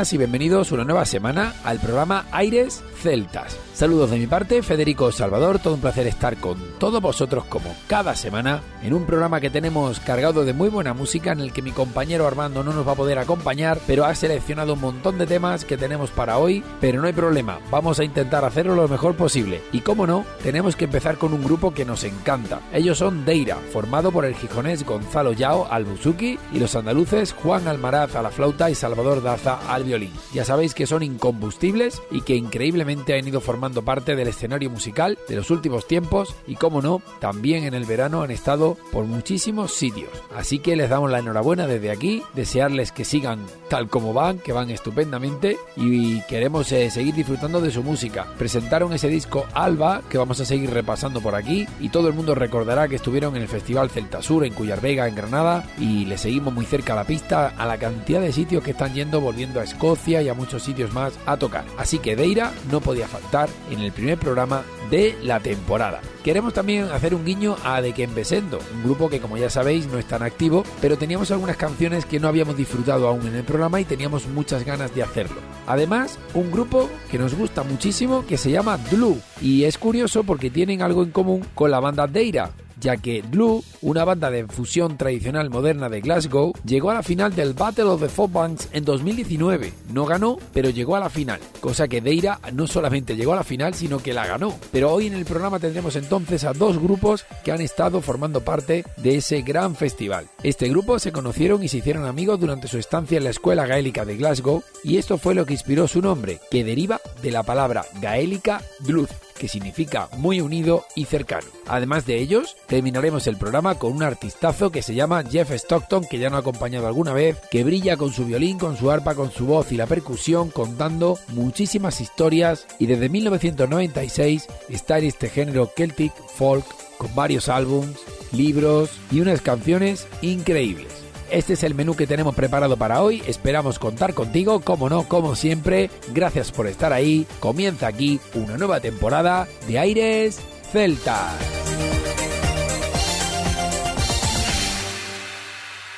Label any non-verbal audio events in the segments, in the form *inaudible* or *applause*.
Y bienvenidos una nueva semana al programa Aires Celtas. Saludos de mi parte, Federico Salvador, todo un placer estar con todos vosotros como cada semana en un programa que tenemos cargado de muy buena música en el que mi compañero Armando no nos va a poder acompañar, pero ha seleccionado un montón de temas que tenemos para hoy, pero no hay problema, vamos a intentar hacerlo lo mejor posible. Y como no, tenemos que empezar con un grupo que nos encanta. Ellos son Deira, formado por el gijonés Gonzalo Yao al buzuki y los andaluces Juan Almaraz a la flauta y Salvador Daza al violín. Ya sabéis que son incombustibles y que increíblemente han ido formando parte del escenario musical de los últimos tiempos y como no, también en el verano han estado por muchísimos sitios. Así que les damos la enhorabuena desde aquí, desearles que sigan tal como van, que van estupendamente y queremos eh, seguir disfrutando de su música. Presentaron ese disco Alba que vamos a seguir repasando por aquí y todo el mundo recordará que estuvieron en el Festival Celta Sur en Cuyar Vega en Granada y le seguimos muy cerca a la pista a la cantidad de sitios que están yendo volviendo a Escocia y a muchos sitios más a tocar. Así que Deira no podía faltar en el primer programa de la temporada. Queremos también hacer un guiño a De Besendo, un grupo que como ya sabéis no es tan activo, pero teníamos algunas canciones que no habíamos disfrutado aún en el programa y teníamos muchas ganas de hacerlo. Además, un grupo que nos gusta muchísimo que se llama Blue y es curioso porque tienen algo en común con la banda Deira, ya que Blue, una banda de fusión tradicional moderna de Glasgow, llegó a la final del Battle of the Folk Banks en 2019. No ganó, pero llegó a la final, cosa que Deira no solamente llegó a la final, sino que la ganó. Pero hoy en el programa tendremos entonces a dos grupos que han estado formando parte de ese gran festival. Este grupo se conocieron y se hicieron amigos durante su estancia en la escuela gaélica de Glasgow, y esto fue lo que inspiró su nombre, que deriva de la palabra gaélica blues que significa muy unido y cercano. Además de ellos, terminaremos el programa con un artistazo que se llama Jeff Stockton, que ya nos ha acompañado alguna vez, que brilla con su violín, con su arpa, con su voz y la percusión, contando muchísimas historias y desde 1996 está en este género Celtic folk con varios álbums, libros y unas canciones increíbles. Este es el menú que tenemos preparado para hoy. Esperamos contar contigo, como no, como siempre. Gracias por estar ahí. Comienza aquí una nueva temporada de Aires Celtas.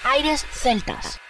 Aires Celtas.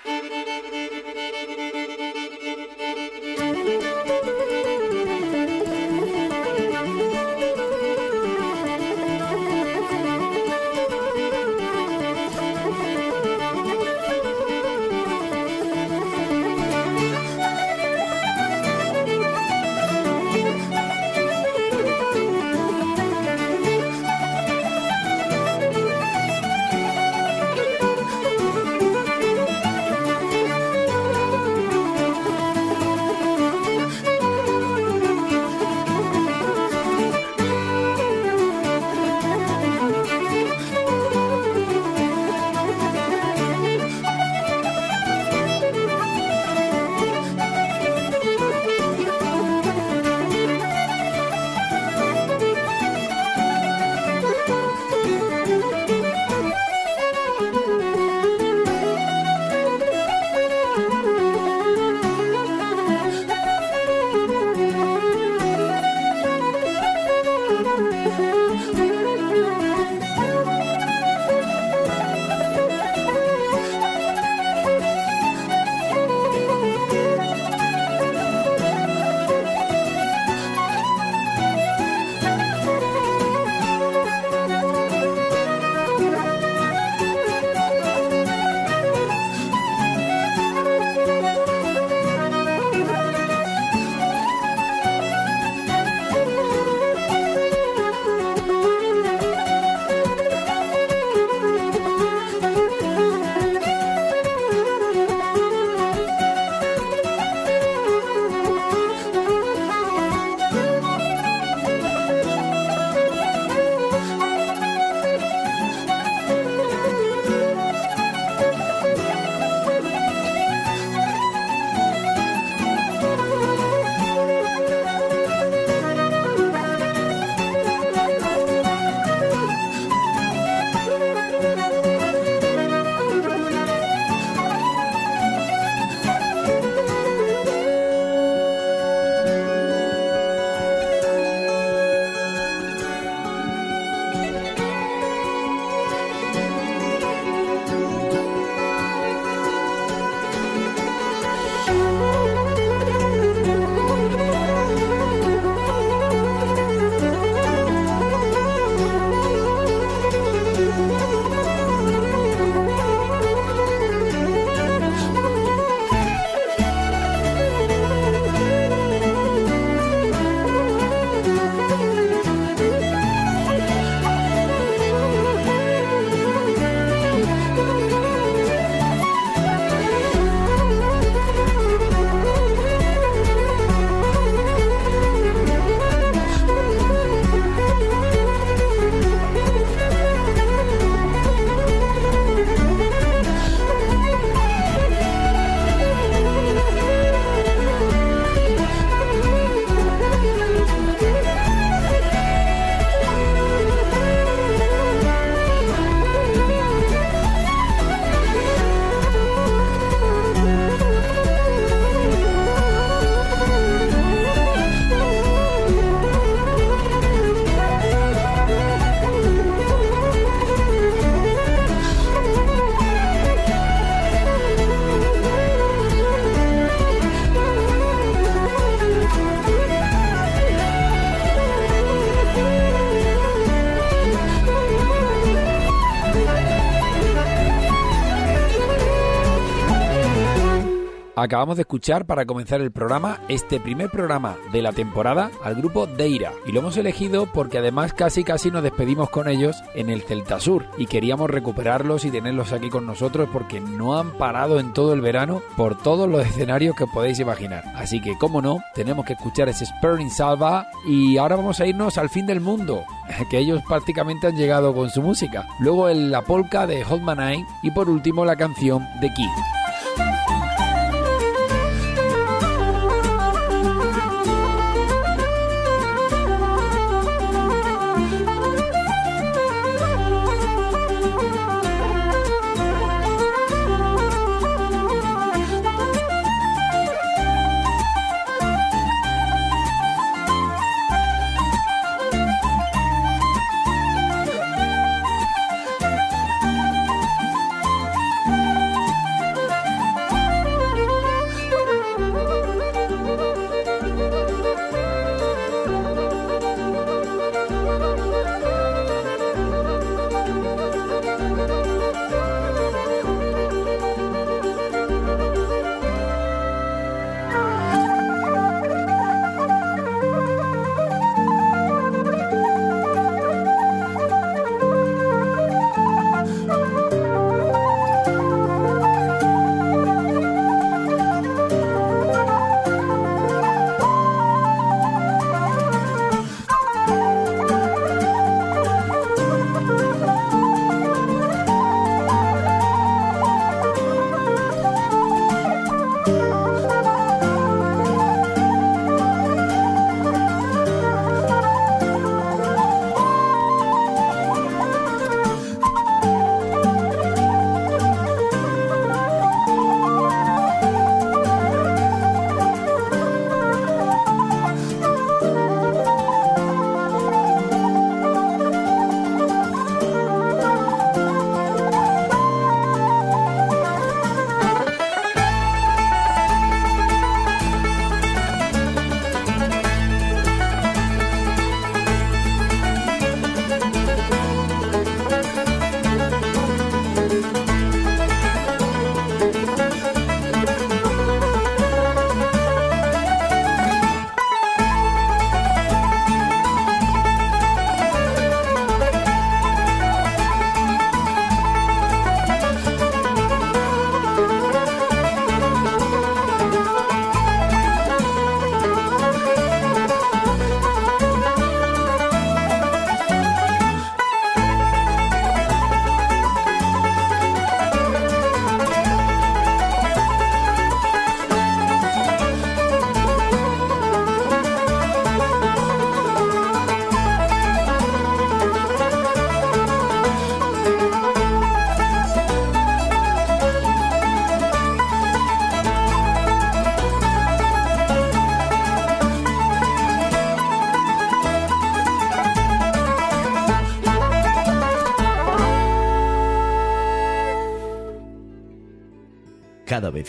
Acabamos de escuchar para comenzar el programa, este primer programa de la temporada, al grupo Deira. Y lo hemos elegido porque además casi casi nos despedimos con ellos en el Celta Sur y queríamos recuperarlos y tenerlos aquí con nosotros porque no han parado en todo el verano por todos los *laughs* escenarios que podéis imaginar. Así que, como no, tenemos que escuchar ese Spurring Salva y ahora vamos a irnos al fin del mundo, *laughs* que ellos prácticamente han llegado con su música. Luego el, la polka de Hold Eye y por último la canción de Key.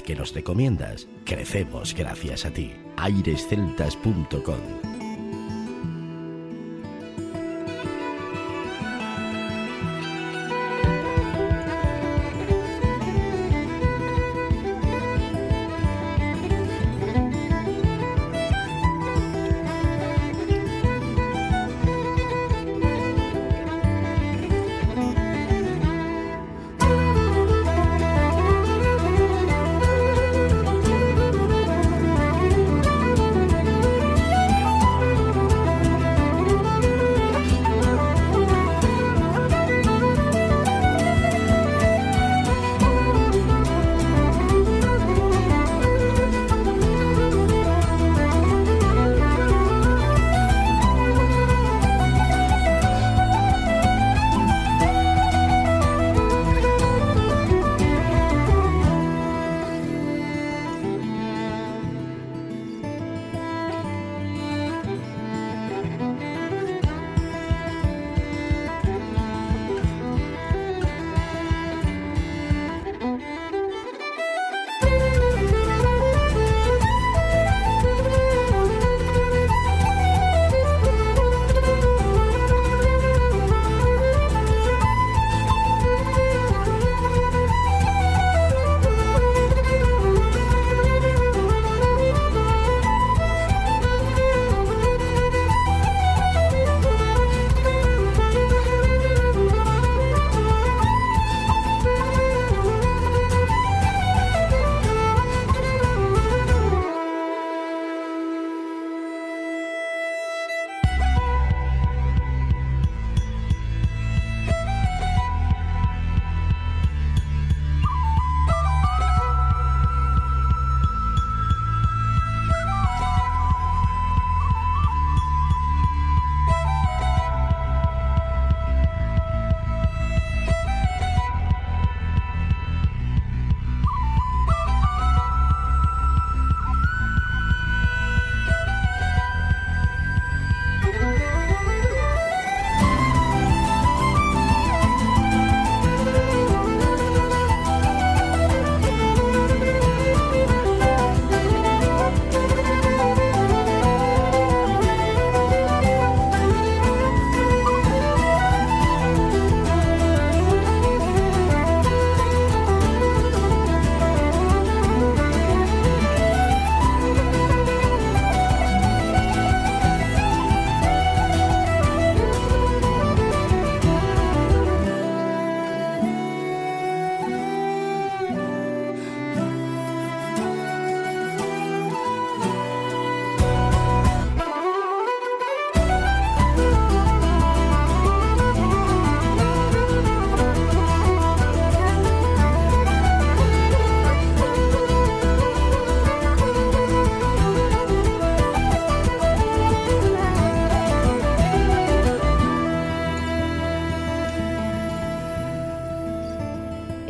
Que nos recomiendas, crecemos gracias a ti. airesceltas.com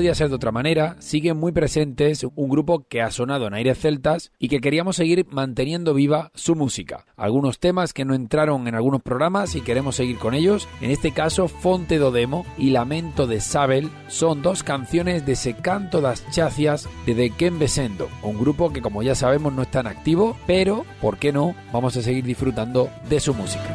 Podía ser de otra manera, siguen muy presentes un grupo que ha sonado en aires celtas y que queríamos seguir manteniendo viva su música. Algunos temas que no entraron en algunos programas y queremos seguir con ellos. En este caso, Fonte do Demo y Lamento de Sabel son dos canciones de ese canto das chacias de Ken Besendo, un grupo que como ya sabemos no es tan activo, pero, ¿por qué no? Vamos a seguir disfrutando de su música.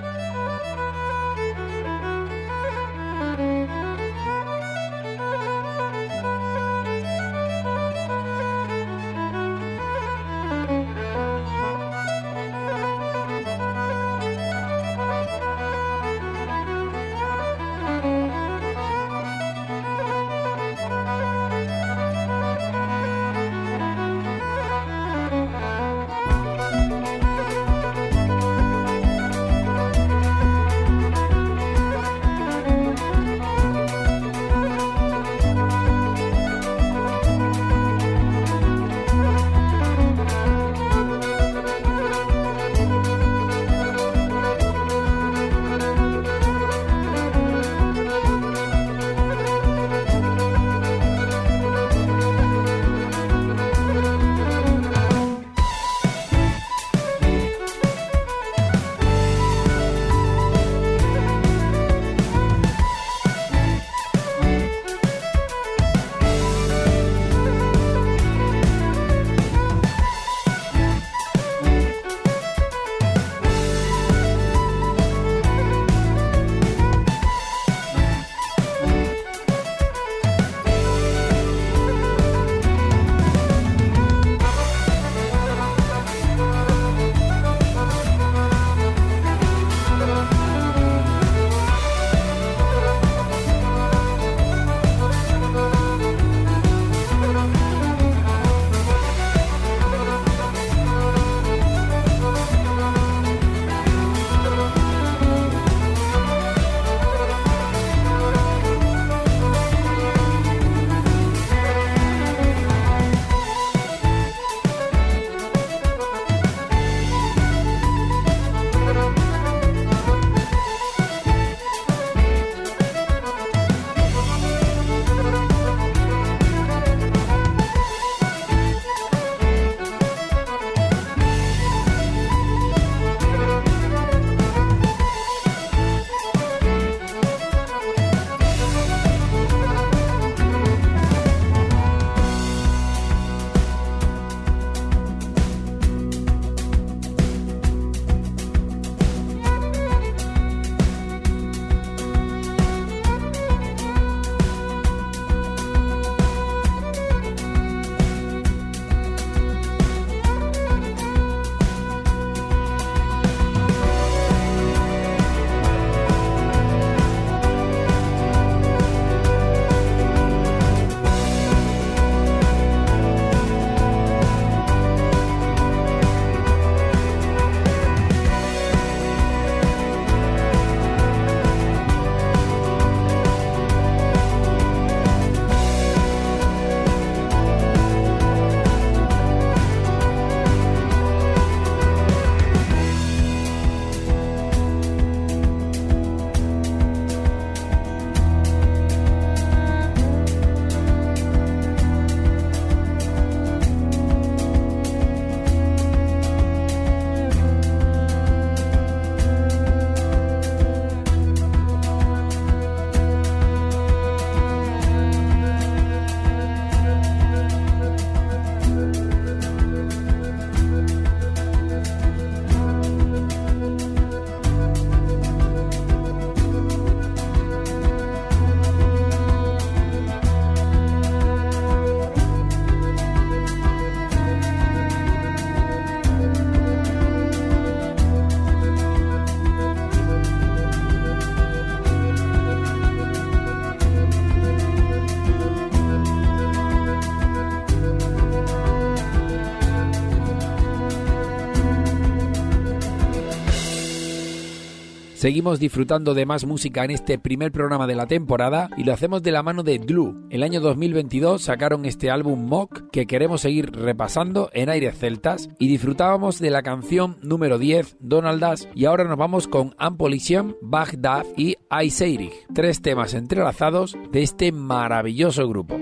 Seguimos disfrutando de más música en este primer programa de la temporada y lo hacemos de la mano de Glue. El año 2022 sacaron este álbum Mock que queremos seguir repasando en aires celtas y disfrutábamos de la canción número 10 Donaldas y ahora nos vamos con Ampolisian, Baghdad y Aiseirich, tres temas entrelazados de este maravilloso grupo.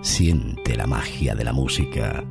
Siente la magia de la música.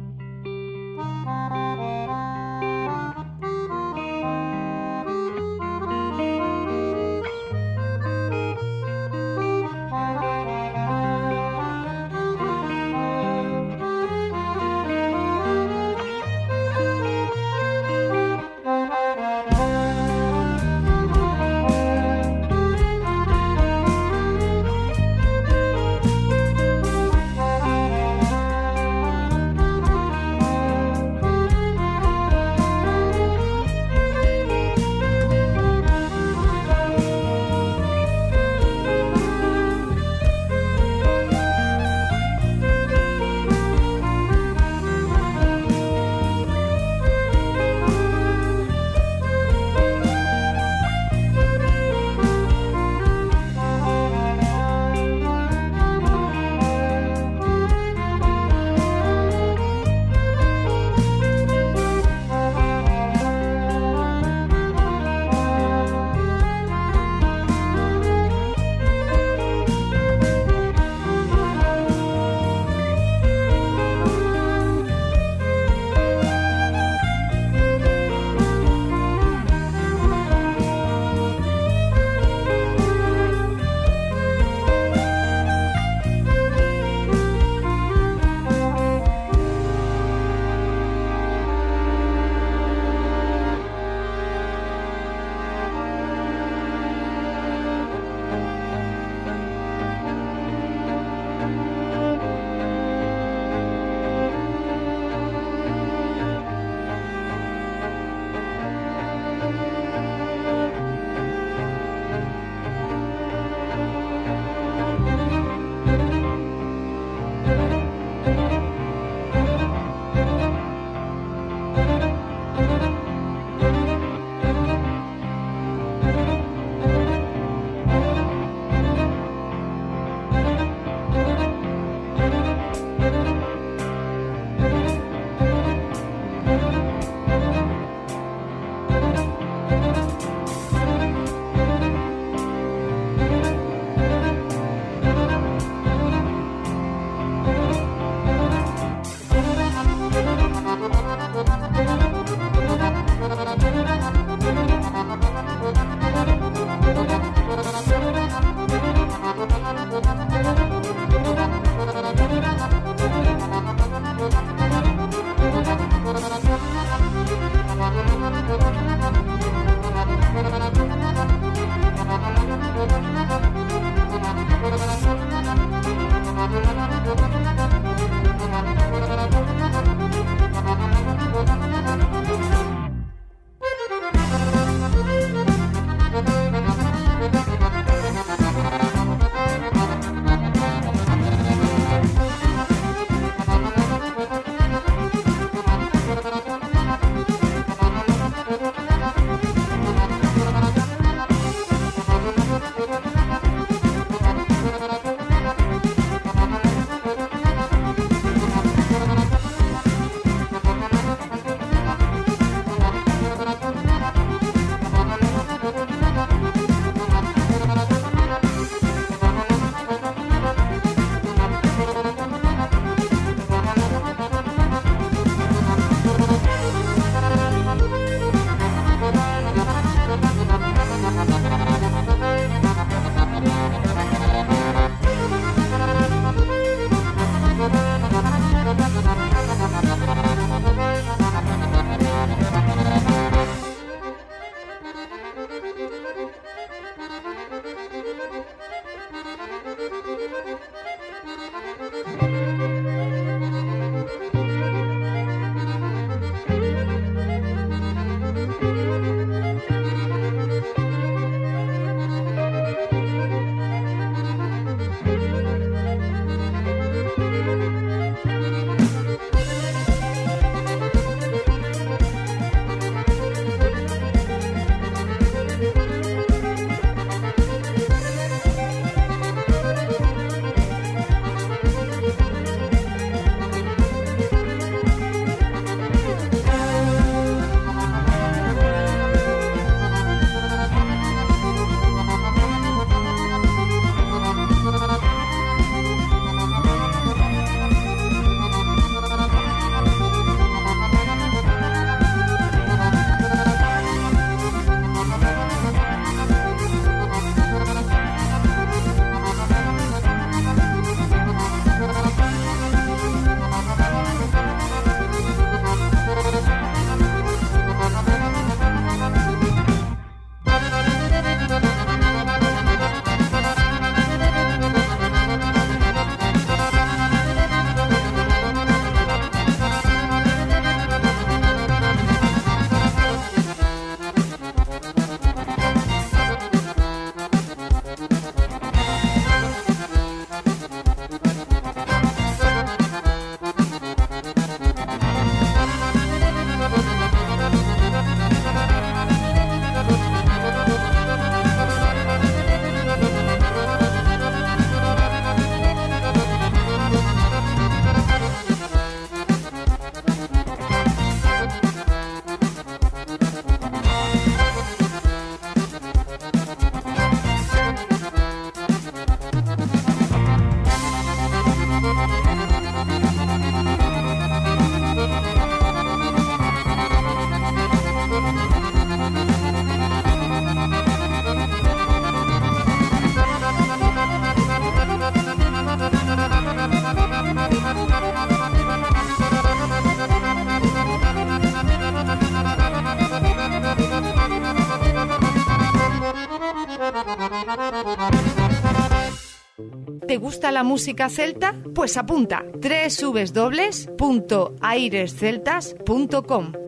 Gusta la música celta? Pues apunta www.airesceltas.com.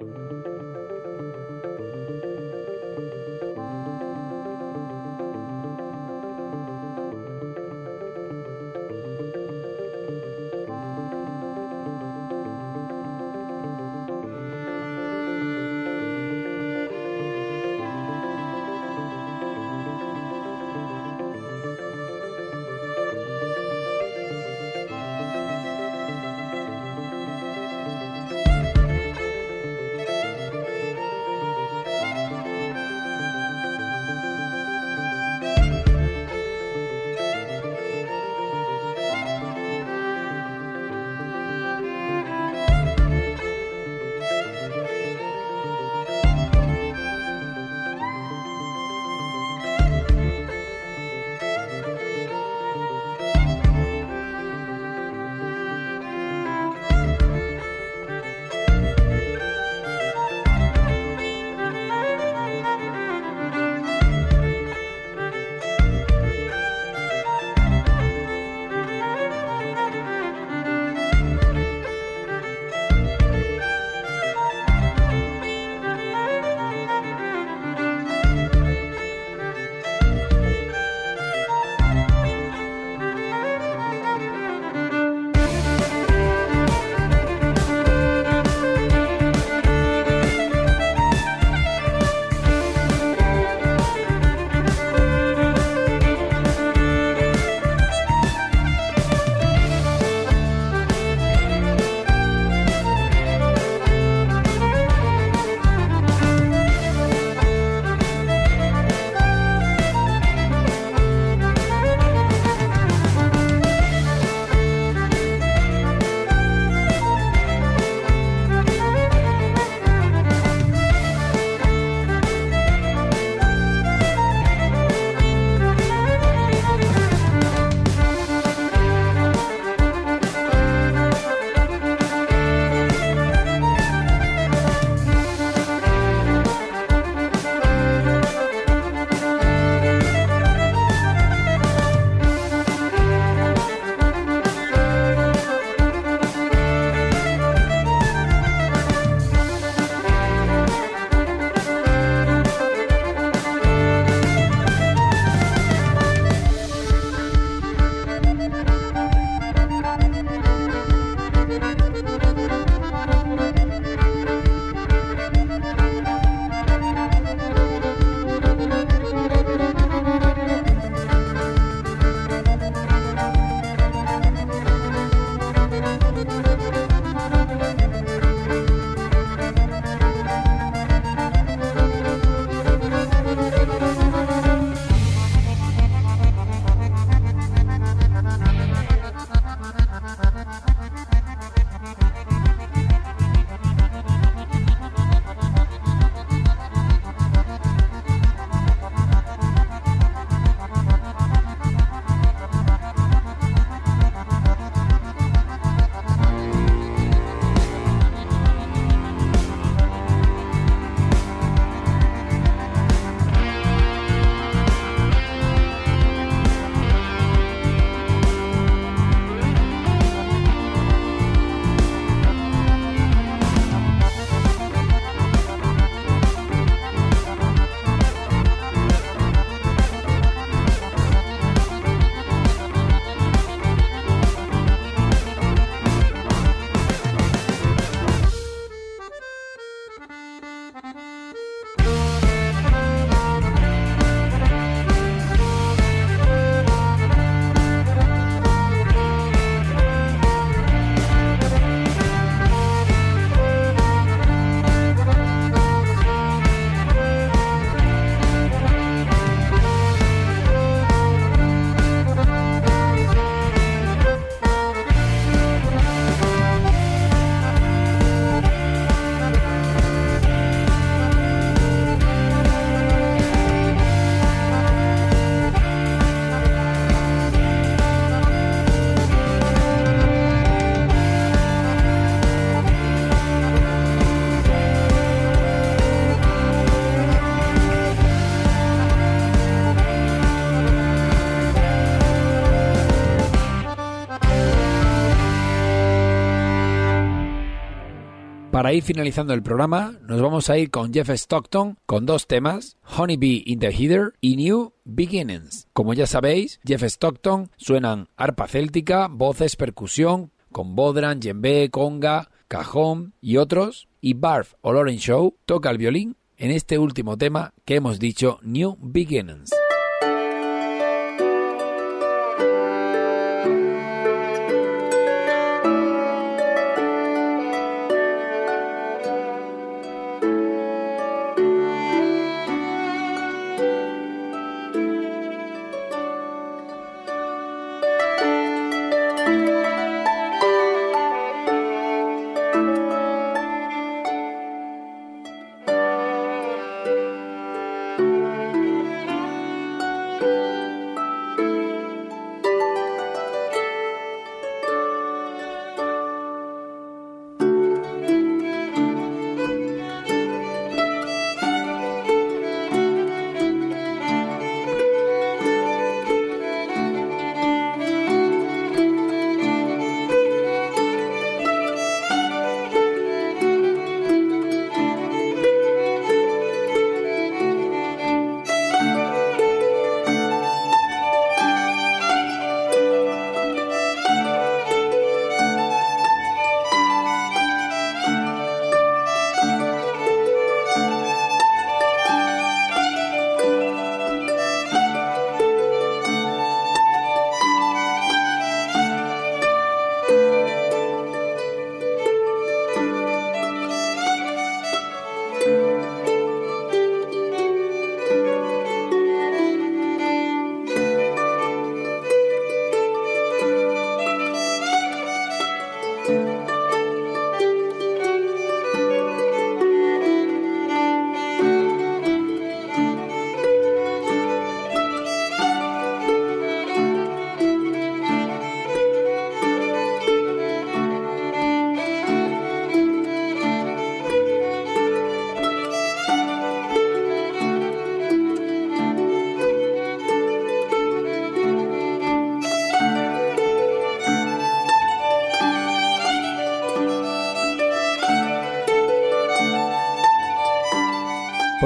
Finalizando el programa, nos vamos a ir con Jeff Stockton con dos temas, Honeybee in the Heather y New Beginnings. Como ya sabéis, Jeff Stockton suenan arpa céltica, voces, percusión, con bodran, djembe, conga, cajón y otros, y Barf o Lauren Show toca el violín en este último tema que hemos dicho New Beginnings.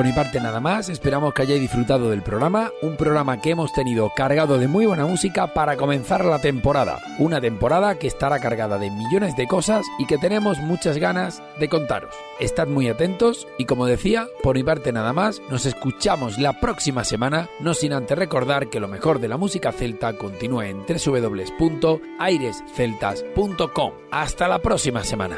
Mi parte nada más, esperamos que hayáis disfrutado del programa, un programa que hemos tenido cargado de muy buena música para comenzar la temporada, una temporada que estará cargada de millones de cosas y que tenemos muchas ganas de contaros. Estad muy atentos y como decía, por mi parte nada más, nos escuchamos la próxima semana, no sin antes recordar que lo mejor de la música celta continúa en www.airesceltas.com. Hasta la próxima semana.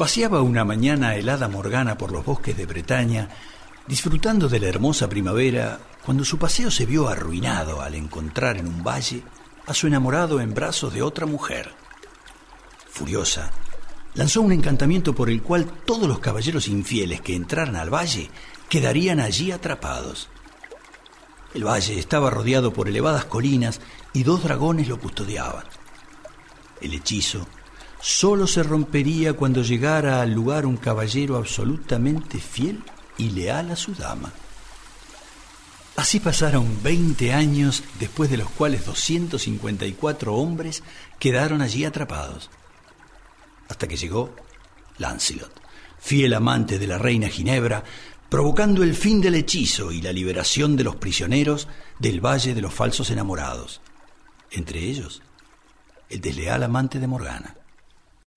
Paseaba una mañana helada Morgana por los bosques de Bretaña, disfrutando de la hermosa primavera, cuando su paseo se vio arruinado al encontrar en un valle a su enamorado en brazos de otra mujer. Furiosa, lanzó un encantamiento por el cual todos los caballeros infieles que entraran al valle quedarían allí atrapados. El valle estaba rodeado por elevadas colinas y dos dragones lo custodiaban. El hechizo solo se rompería cuando llegara al lugar un caballero absolutamente fiel y leal a su dama. Así pasaron 20 años después de los cuales 254 hombres quedaron allí atrapados, hasta que llegó Lancelot, fiel amante de la reina Ginebra, provocando el fin del hechizo y la liberación de los prisioneros del Valle de los Falsos Enamorados, entre ellos el desleal amante de Morgana.